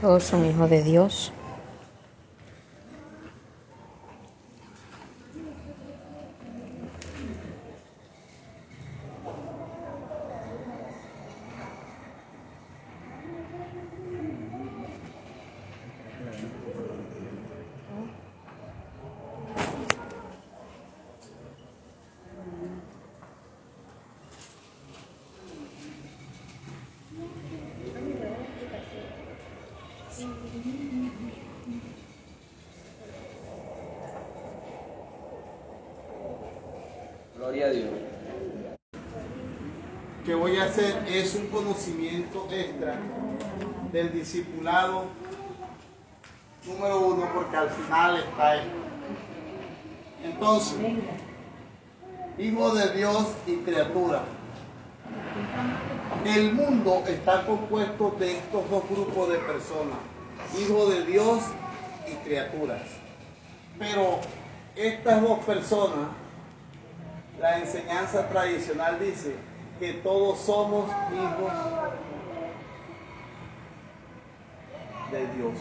Todos son hijos de Dios. Hacer es un conocimiento extra del discipulado número uno, porque al final está esto. Entonces, hijo de Dios y criatura. El mundo está compuesto de estos dos grupos de personas, hijo de Dios y criaturas. Pero estas dos personas, la enseñanza tradicional dice que todos somos hijos de Dios.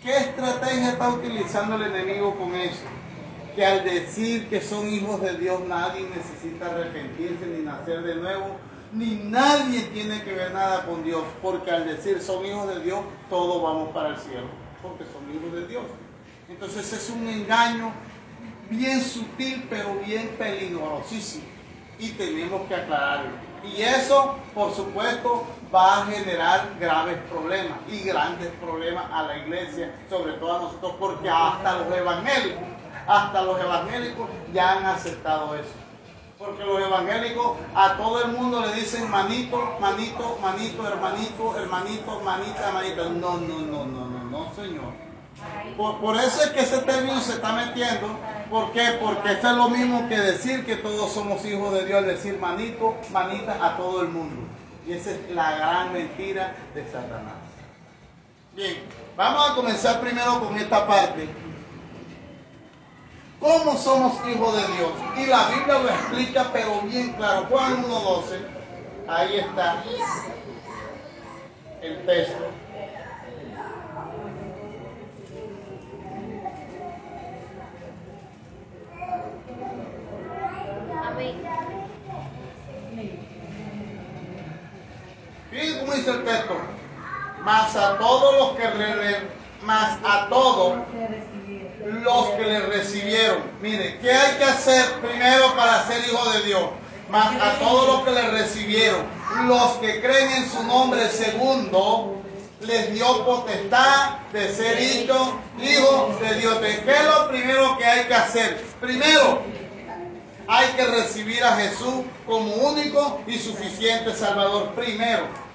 ¿Qué estrategia está utilizando el enemigo con eso? Que al decir que son hijos de Dios nadie necesita arrepentirse ni nacer de nuevo, ni nadie tiene que ver nada con Dios, porque al decir son hijos de Dios, todos vamos para el cielo, porque son hijos de Dios. Entonces es un engaño bien sutil, pero bien peligrosísimo. Y tenemos que aclararlo. Y eso, por supuesto, va a generar graves problemas y grandes problemas a la iglesia, sobre todo a nosotros, porque hasta los evangélicos, hasta los evangélicos ya han aceptado eso. Porque los evangélicos a todo el mundo le dicen manito, manito, manito, hermanito, hermanito, hermanita, hermanita. No, no, no, no, no, no, señor. Por, por, eso es que ese término se está metiendo. ¿Por qué? Porque eso es lo mismo que decir que todos somos hijos de Dios, decir manito, manita a todo el mundo. Y esa es la gran mentira de Satanás. Bien, vamos a comenzar primero con esta parte. ¿Cómo somos hijos de Dios? Y la Biblia lo explica, pero bien claro. Juan 1.12, ahí está el texto. Dice el texto. Más a todos los que le, más a todos los que le recibieron. Mire, ¿qué hay que hacer primero para ser hijo de Dios? Más a todos los que le recibieron, los que creen en su nombre, segundo, les dio potestad de ser hijos hijos de Dios. ¿Qué es lo primero que hay que hacer? Primero, hay que recibir a Jesús como único y suficiente Salvador primero.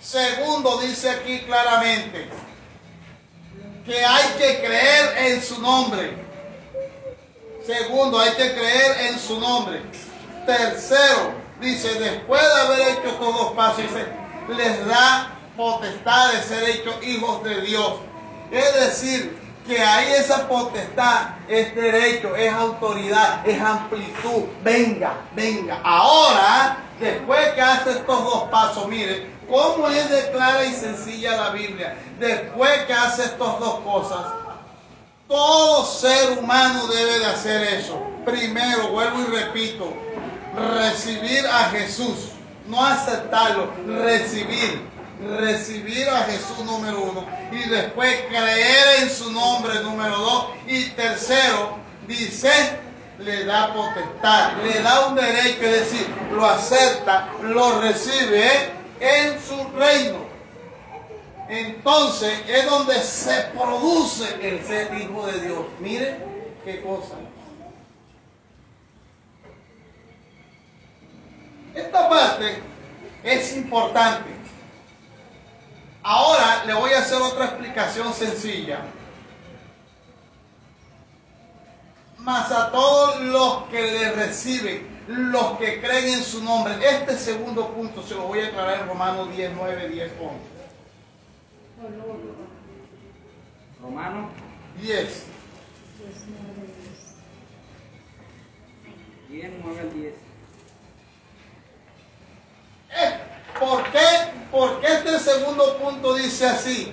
Segundo, dice aquí claramente que hay que creer en su nombre. Segundo, hay que creer en su nombre. Tercero, dice, después de haber hecho estos dos pasos, les da potestad de ser hechos hijos de Dios. Es decir, que ahí esa potestad es derecho, es autoridad, es amplitud. Venga, venga. Ahora, después que hace estos dos pasos, mire, cómo es de clara y sencilla la Biblia. Después que hace estas dos cosas, todo ser humano debe de hacer eso. Primero, vuelvo y repito, recibir a Jesús, no aceptarlo, recibir recibir a Jesús número uno y después creer en su nombre número dos y tercero dice le da potestad, le da un derecho, es decir, lo acepta, lo recibe en su reino. Entonces es donde se produce el ser hijo de Dios. Mire qué cosa. Esta parte es importante. Ahora le voy a hacer otra explicación sencilla. Más a todos los que le reciben, los que creen en su nombre. Este segundo punto se lo voy a aclarar en Romanos 10, 9, 10, 11. Romano 10. 10, 9 al 10. Eh, ¿Por qué? Porque este segundo punto dice así.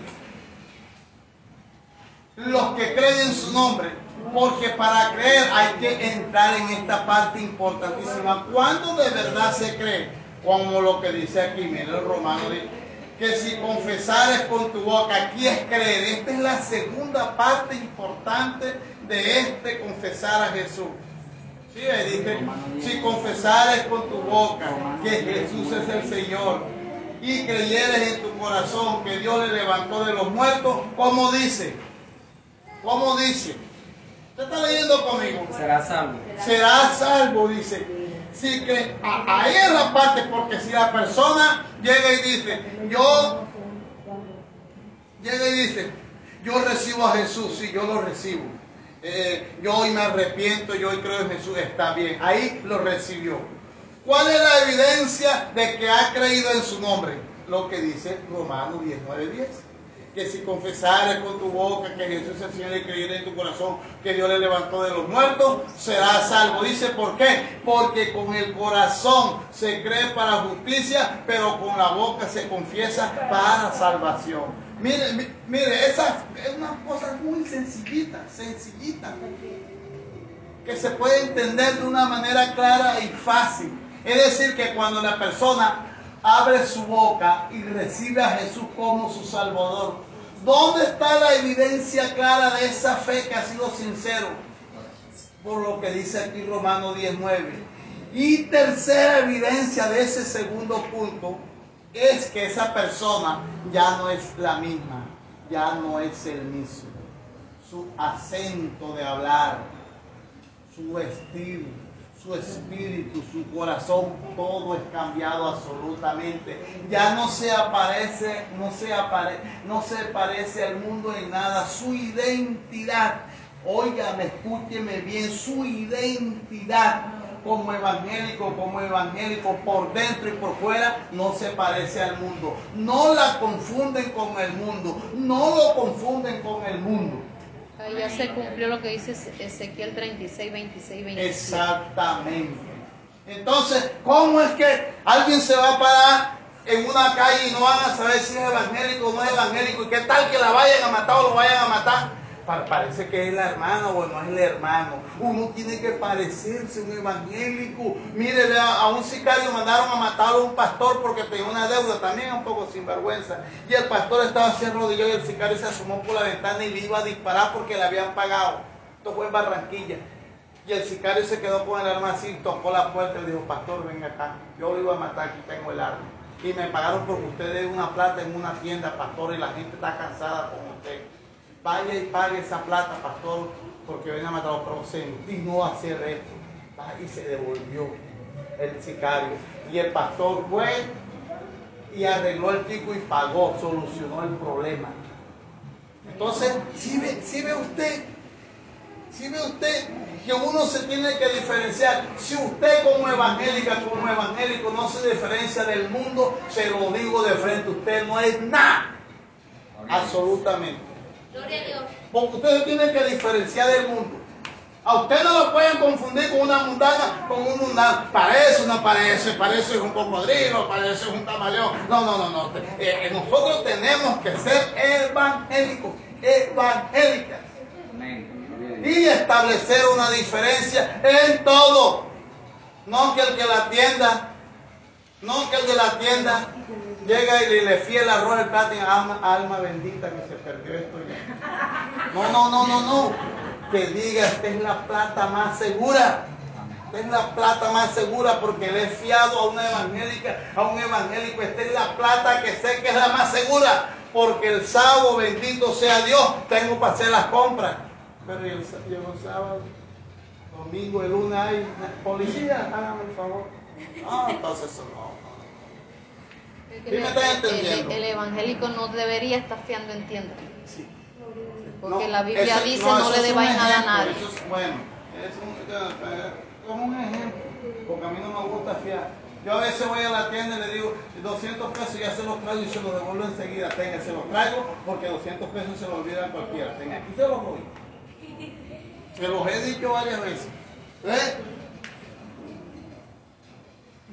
los que creen en su nombre, porque para creer hay que entrar en esta parte importantísima. ¿Cuándo de verdad se cree? Como lo que dice aquí, mira el romano, dice, que si confesares con tu boca, aquí es creer. Esta es la segunda parte importante de este confesar a Jesús. Sí, dice, si confesares con tu boca que Jesús es el Señor y creyeres en tu corazón que Dios le levantó de los muertos, ¿cómo dice? ¿Cómo dice? ¿Usted está leyendo conmigo? Será salvo. Será salvo, dice. Sí que a- ahí es la parte, porque si la persona llega y dice, yo, llega y dice, yo recibo a Jesús, sí, yo lo recibo. Eh, yo hoy me arrepiento, yo hoy creo en Jesús, está bien. Ahí lo recibió. ¿Cuál es la evidencia de que ha creído en su nombre? Lo que dice Romanos 19, 10. Que si confesares con tu boca que Jesús es el Señor y creyeres en tu corazón que Dios le levantó de los muertos, serás salvo. Dice, ¿por qué? Porque con el corazón se cree para justicia, pero con la boca se confiesa para salvación. Mire, mi- mire, esa es una cosa muy sencillita, sencillita que se puede entender de una manera clara y fácil. Es decir, que cuando la persona abre su boca y recibe a Jesús como su Salvador, ¿dónde está la evidencia clara de esa fe que ha sido sincero? Por lo que dice aquí Romano 19. Y tercera evidencia de ese segundo punto es que esa persona ya no es la misma, ya no es el mismo. Su acento de hablar, su estilo, su espíritu, su corazón, todo es cambiado absolutamente. Ya no se aparece, no se apare, no se parece al mundo en nada. Su identidad, óigame, escúcheme bien, su identidad como evangélico, como evangélico por dentro y por fuera, no se parece al mundo. No la confunden con el mundo, no lo confunden con el mundo. Ahí ya se cumplió lo que dice Ezequiel 36, 26, 27. Exactamente. Entonces, ¿cómo es que alguien se va a parar en una calle y no van a saber si es evangélico o no es evangélico? ¿Y qué tal que la vayan a matar o lo vayan a matar? Pa- Parece que es la hermana o no es el hermano. Uno tiene que parecerse un evangélico. Mire, a un sicario mandaron a matar a un pastor porque tenía una deuda, también un poco sinvergüenza. Y el pastor estaba así arrodillado y el sicario se asomó por la ventana y le iba a disparar porque le habían pagado. Esto fue en Barranquilla. Y el sicario se quedó con el arma así, tocó la puerta y dijo, pastor, venga acá, yo lo iba a matar, aquí tengo el arma. Y me pagaron porque usted debe una plata en una tienda, pastor, y la gente está cansada con usted. Vaya y pague esa plata, pastor, porque ven a matarlo, pero sentí no hacer esto. Va, Y se devolvió el sicario. Y el pastor fue y arregló el pico y pagó, solucionó el problema. Entonces, si ve, sí ve usted si ve usted que uno se tiene que diferenciar, si usted como evangélica, como evangélico no se diferencia del mundo, se lo digo de frente, usted no es nada. Absolutamente. Porque usted se tiene que diferenciar del mundo. A usted no lo pueden confundir con una mundana, con un mundano. Parece, no parece, parece un cocodrilo, parece un camaleón. No, no, no, no. Eh, eh, nosotros tenemos que ser evangélicos, evangélicas y establecer una diferencia en todo. No que el que la tienda, no que el de la tienda llega y le, le fía el arroz el plato y alma, alma bendita que se perdió esto ya. No, no, no, no, no. Que diga, esta es la plata más segura. Esta es la plata más segura porque le he fiado a una evangélica, a un evangélico. Esta es la plata que sé que es la más segura. Porque el sábado, bendito sea Dios, tengo para hacer las compras. Pero el, llegó sábado, domingo, el lunes hay policía, hágame el favor. Ah, entonces eso no. Es Sí me estás el- entendiendo. El, el evangélico no debería estar fiando en tiendas. Sí. Porque No, la Biblia ese- dice no, no, le es debáis nada a nadie. eso es- bueno, es un, eh, como un ejemplo, porque a mí no me gusta fiar. Yo a veces voy a la tienda y le digo 200 pesos, ya se los traigo y se los devuelvo enseguida. Tenga, se los traigo porque 200 pesos se los olvida a cualquiera. Tenga, aquí se los doy. Se los he dicho varias veces. ¿Eh?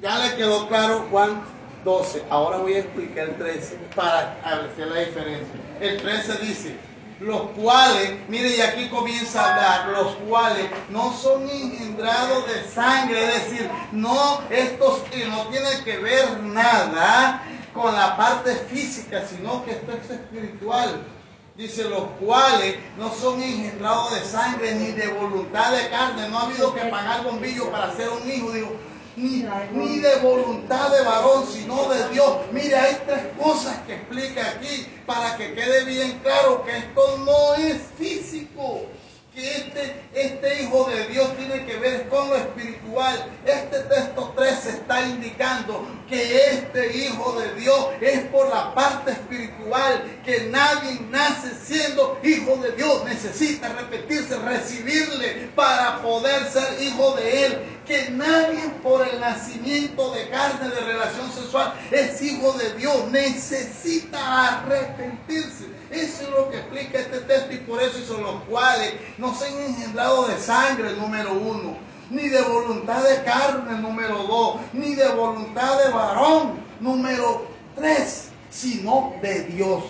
Ya le quedó claro Juan 12. Ahora voy a explicar el 13 para establecer la diferencia. El 13 dice, los cuales, mire, y aquí comienza a hablar, los cuales no son engendrados de sangre, es decir, no, estos no tienen que ver nada con la parte física, sino que esto es espiritual. Dice, los cuales no son engendrados de sangre ni de voluntad de carne. No ha habido que pagar bombillo para ser un hijo. Digo, ni, ni de voluntad de varón, sino de Dios. Mire, hay tres cosas que explica aquí para que quede bien claro que esto no es físico que este, este Hijo de Dios tiene que ver con lo espiritual. Este texto 3 está indicando que este Hijo de Dios es por la parte espiritual, que nadie nace siendo Hijo de Dios, necesita repetirse, recibirle para poder ser Hijo de Él. Que nadie por el nacimiento de carne, de relación sexual, es Hijo de Dios, necesita arrepentirse. Eso es lo que explica este texto y por eso son los cuales no se han engendrado de sangre, número uno, ni de voluntad de carne, número dos, ni de voluntad de varón, número tres, sino de Dios.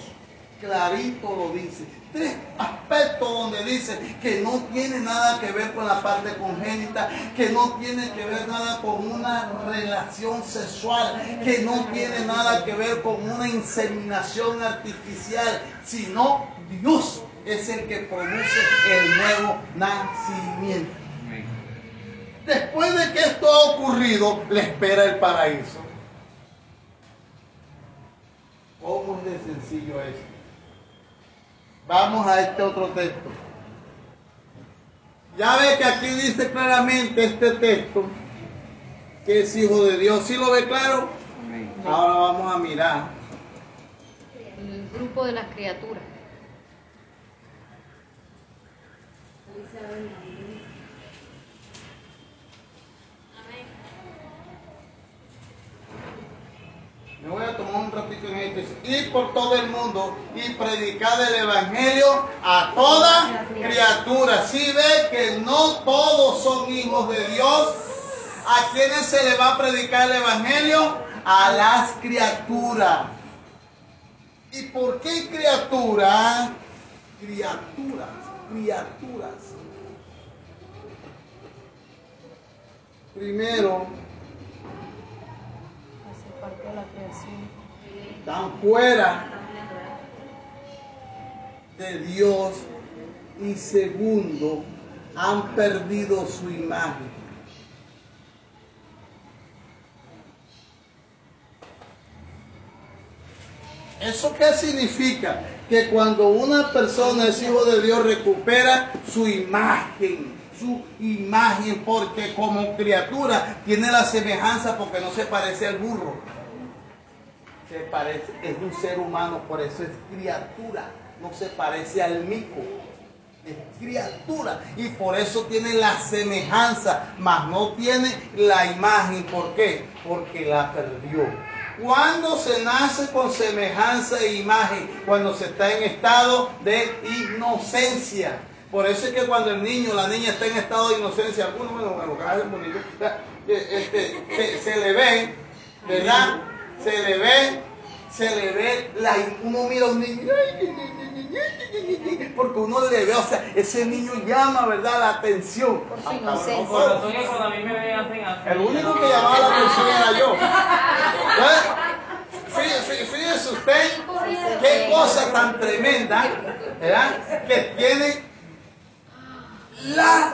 Clarito lo dice tres aspectos donde dice que no tiene nada que ver con la parte congénita, que no tiene que ver nada con una relación sexual, que no tiene nada que ver con una inseminación artificial, sino Dios es el que produce el nuevo nacimiento. Después de que esto ha ocurrido, le espera el paraíso. ¿Cómo es de sencillo esto? Vamos a este otro texto. Ya ve que aquí dice claramente este texto que es hijo de Dios. ¿Sí lo ve claro? Ahora vamos a mirar. El grupo de las criaturas. Me voy a tomar un ratito en esto. Ir por todo el mundo y predicar el evangelio a toda criatura. Si ve que no todos son hijos de Dios, ¿a quiénes se le va a predicar el evangelio? A las criaturas. ¿Y por qué criaturas? Criaturas, criaturas. Primero, parte de la creación. están fuera de Dios y segundo, han perdido su imagen. ¿Eso qué significa? Que cuando una persona es hijo de Dios recupera su imagen, su imagen, porque como criatura tiene la semejanza porque no se parece al burro. Se parece, es un ser humano, por eso es criatura, no se parece al mico. Es criatura y por eso tiene la semejanza, mas no tiene la imagen. ¿Por qué? Porque la perdió. Cuando se nace con semejanza e imagen, cuando se está en estado de inocencia. Por eso es que cuando el niño, la niña está en estado de inocencia, algunos, bueno, bueno, bonito, este, se, se le ve, ¿verdad? Se le ve, se le ve, la, uno mira a un niño, porque uno le ve, o sea, ese niño llama, ¿verdad?, la atención. Por su Ah, inocencia. Cuando a mí me el único que llamaba la atención era yo. ¿Eh? Fíjese, fí- fíjese usted qué cosa tan tremenda, ¿verdad? Que tiene la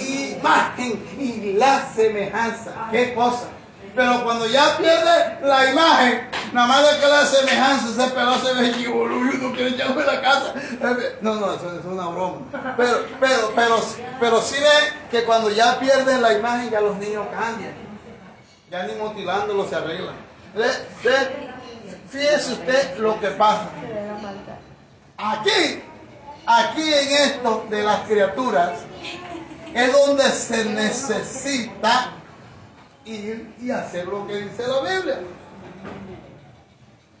imagen y la semejanza. ¿Qué cosa? Pero cuando ya pierde la imagen, nada más de que la semejanza, ese pelo se ve chivoludo y uno quiere echarlo en la casa. No, no, eso es una broma. Pero, pero, pero, pero sí ve que cuando ya pierden la imagen, ya los niños cambian. Ya ni motivándolo se arreglan. Fíjese usted lo que pasa. Aquí, aquí en esto de las criaturas, es donde se necesita y hacer lo que dice la Biblia.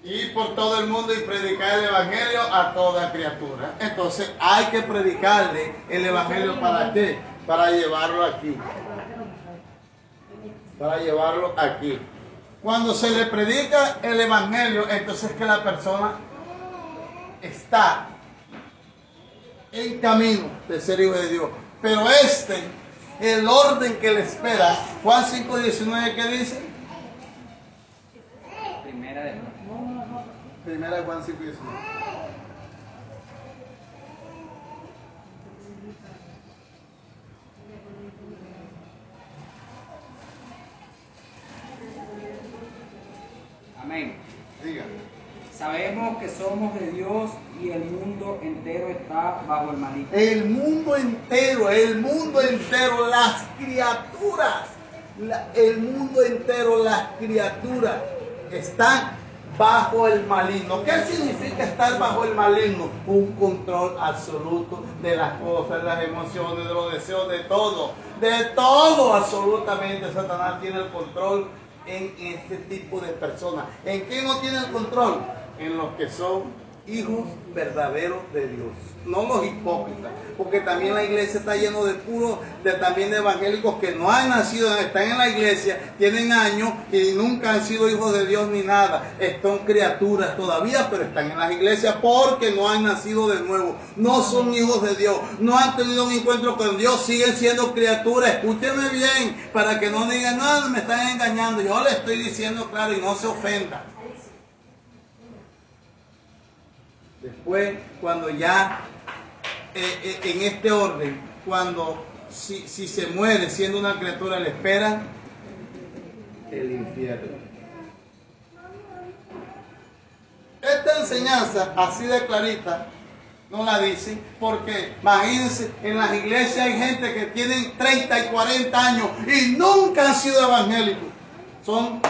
Ir por todo el mundo y predicar el Evangelio a toda criatura. Entonces hay que predicarle el Evangelio para qué? Para llevarlo aquí. Para llevarlo aquí. Cuando se le predica el Evangelio, entonces que la persona está en camino de ser hijo de Dios. Pero este, el orden que le espera, Juan 5.19, ¿qué dice? Primera de Primera de Juan 5.19. Amén. Diga. Sabemos que somos de Dios el mundo entero, el mundo entero, las criaturas, el mundo entero, las criaturas están bajo el maligno. ¿Qué significa estar bajo el maligno? Un control absoluto de las cosas, de las emociones, de los deseos, de todo. De todo absolutamente. Satanás tiene el control en este tipo de personas. ¿En qué no tiene el control? En los que son hijos verdaderos de Dios, no los hipócritas, porque también la iglesia está lleno de puros, de también de evangélicos que no han nacido, están en la iglesia, tienen años y nunca han sido hijos de Dios ni nada, son criaturas todavía, pero están en las iglesias porque no han nacido de nuevo, no son hijos de Dios, no han tenido un encuentro con Dios, siguen siendo criaturas, escúcheme bien, para que no digan, no, me están engañando, yo le estoy diciendo claro y no se ofenda. Después, cuando ya eh, eh, en este orden, cuando si, se muere siendo una criatura, le espera el infierno. Esta enseñanza, así de clarita, no la dicen, porque imagínense, en las iglesias hay gente que tienen 30 y 40 años y nunca han sido evangélicos. Son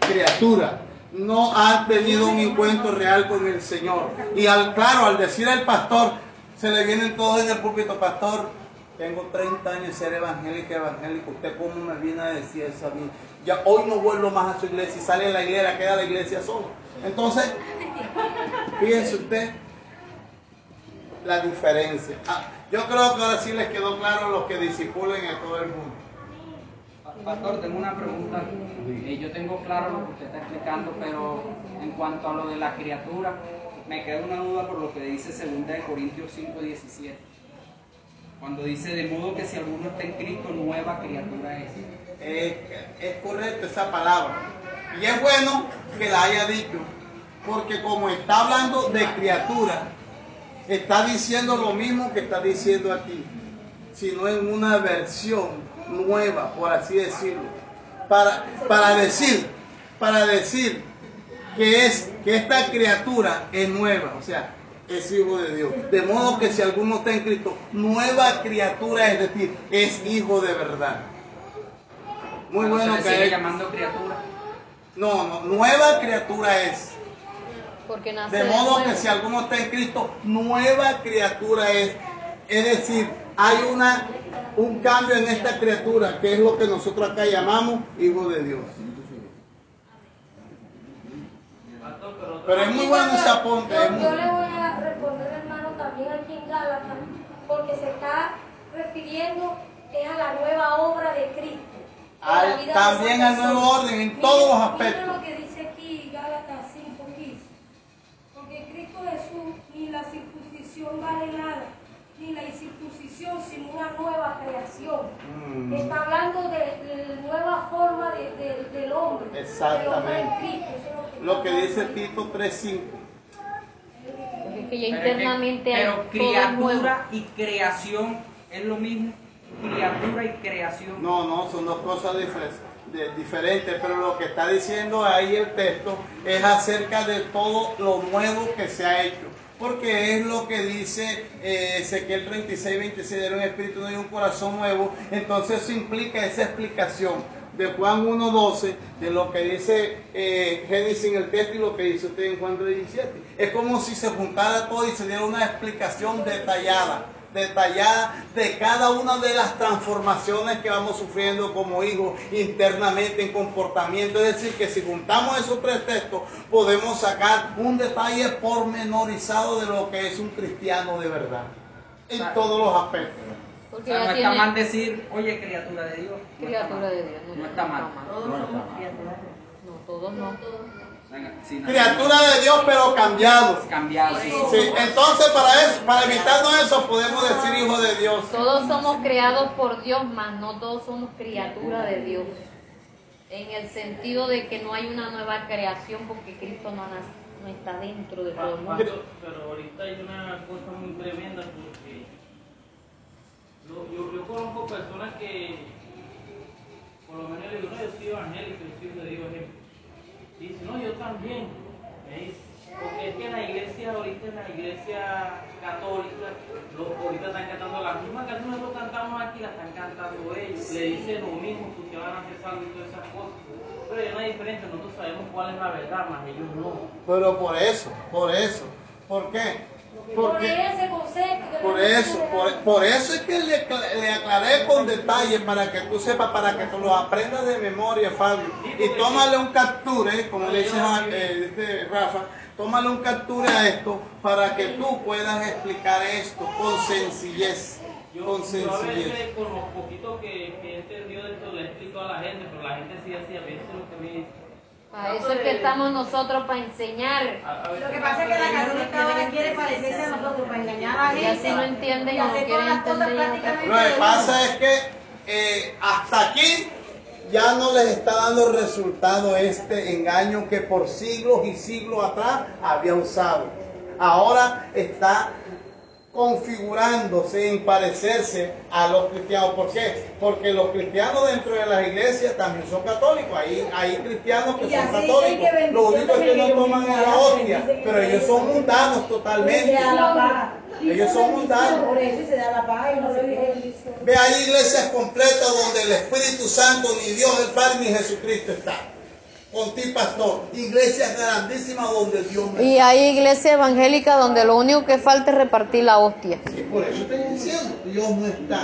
criaturas no han tenido un encuentro real con el Señor. Y al claro, al decir al pastor, se le vienen todos en el púlpito, pastor, tengo 30 años de ser evangélica, evangélico, ¿usted cómo me viene a decir eso a mí? Ya hoy no vuelvo más a su iglesia y sale de la iglesia, queda la iglesia solo. Entonces, fíjense usted la diferencia. Ah, yo creo que ahora sí les quedó claro los que disipulen a todo el mundo. Pastor, tengo una pregunta. Eh, yo tengo claro lo que usted está explicando, pero en cuanto a lo de la criatura, me queda una duda por lo que dice 2 Corintios 5, 17. Cuando dice, de modo que si alguno está en Cristo, nueva criatura es. Es, es correcto esa palabra. Y es bueno que la haya dicho, porque como está hablando de criatura, está diciendo lo mismo que está diciendo aquí, sino en una versión nueva, por así decirlo, para, para decir, para decir que es que esta criatura es nueva, o sea, es hijo de Dios. De modo que si alguno está en Cristo, nueva criatura, es decir, es hijo de verdad. Muy Pero bueno se le que sigue llamando criatura. no, no, nueva criatura es. Porque nace De modo que si alguno está en Cristo, nueva criatura es. Es decir, hay una, un cambio en esta criatura, que es lo que nosotros acá llamamos hijo de Dios. Pero es muy bueno ese apunte. Yo, le voy a responder, hermano, también aquí en Gálatas, porque se está refiriendo es a la nueva obra de Cristo. Al- también al nuevo orden, en todos los aspectos. lo que dice aquí Gálatas 5:15. Porque en Cristo Jesús ni la circuncisión vale nada, ni la incircuncisión, sino una nueva creación. Mm. Está hablando de, nueva forma de- de- del hombre. del hombre en Exactamente. Cristo. Eso es lo que, que dice. Tito 3.5. Porque es que ya Pero es que- internamente hay pero nuevo. criatura y creación es lo mismo. Criatura y creación. No, no, son dos cosas difer- de- diferentes, pero lo que está diciendo ahí el texto es acerca de todo lo nuevo que se ha hecho. Porque es lo que dice eh, Ezequiel 36, 26, de un espíritu nuevo y un corazón nuevo. Entonces eso implica esa explicación de Juan 1.12, de lo que dice eh, Génesis en el texto y lo que dice usted en Juan 3.17. Es como si se juntara todo y se diera una explicación detallada detallada de cada una de las transformaciones que vamos sufriendo como hijos internamente en comportamiento. Es decir, que si juntamos esos tres textos, podemos sacar un detalle pormenorizado de lo que es un cristiano de verdad, en Claro. todos los aspectos. O Porque sea, no está mal decir, oye, criatura de Dios. No está criatura mal. de Dios. No está mal. No, todos no. O Sí, no, Criatura de Dios, pero cambiados. Cambiado, sí, sí. Sí, entonces para eso, para evitarnos eso, podemos decir hijo de Dios. Todos somos creados por Dios, mas no todos somos criaturas de Dios. En el sentido de que no hay una nueva creación porque Cristo no, no está dentro de todo el mundo. Pero ahorita hay una cosa muy tremenda porque yo, yo conozco personas que, por lo menos digo, no, yo soy evangélico, yo soy de Dios ejemplo. Dice, no, yo también. Me dice, porque es que en la iglesia, ahorita en la iglesia católica, lo- ahorita están cantando las mismas canciones que nosotros cantamos aquí, las están cantando ellos. Le dicen lo mismo, que ustedes van a hacer salvo y todas esas cosas. Pero hay una diferencia, nosotros sabemos cuál es la verdad, más ellos no. Pero por eso, por eso. ¿Por qué? Por ese concepto. por eso, por, por eso es que le, le aclaré con detalle para que tú sepas, para que tú lo aprendas de memoria, Fabio. Y tómale un capture, como le dice Ja- eh, Rafa, tómale un capture a esto para que tú puedas explicar esto con sencillez. Yo, Con yo a sencillez. veces con lo poquito que, que he entendido de esto le explico a la gente, pero la gente sí así a veces lo que me dice. Para eso es que estamos nosotros para enseñar. Lo que pasa es que la católica ahora quiere parecerse a nosotros para engañar a la Y gente. así no entienden y o no quieren entender Lo que pasa es que eh, hasta aquí ya no les está dando resultado este engaño que por siglos y siglos atrás había usado. Ahora está configurándose en parecerse a los cristianos. ¿Por qué? Porque los cristianos dentro de las iglesias también son católicos. Hay, hay cristianos que son católicos. que Lo único es que no toman la hostia, pero ellos son mundanos totalmente. Ellos son mundanos. Ve, hay iglesias completas donde el Espíritu Santo, ni Dios el Padre, ni Jesucristo está. Pastor. Iglesias grandísimas donde Dios no Y hay iglesia evangélica donde lo único que falta es repartir la hostia. Y por eso estoy diciendo, Dios no está.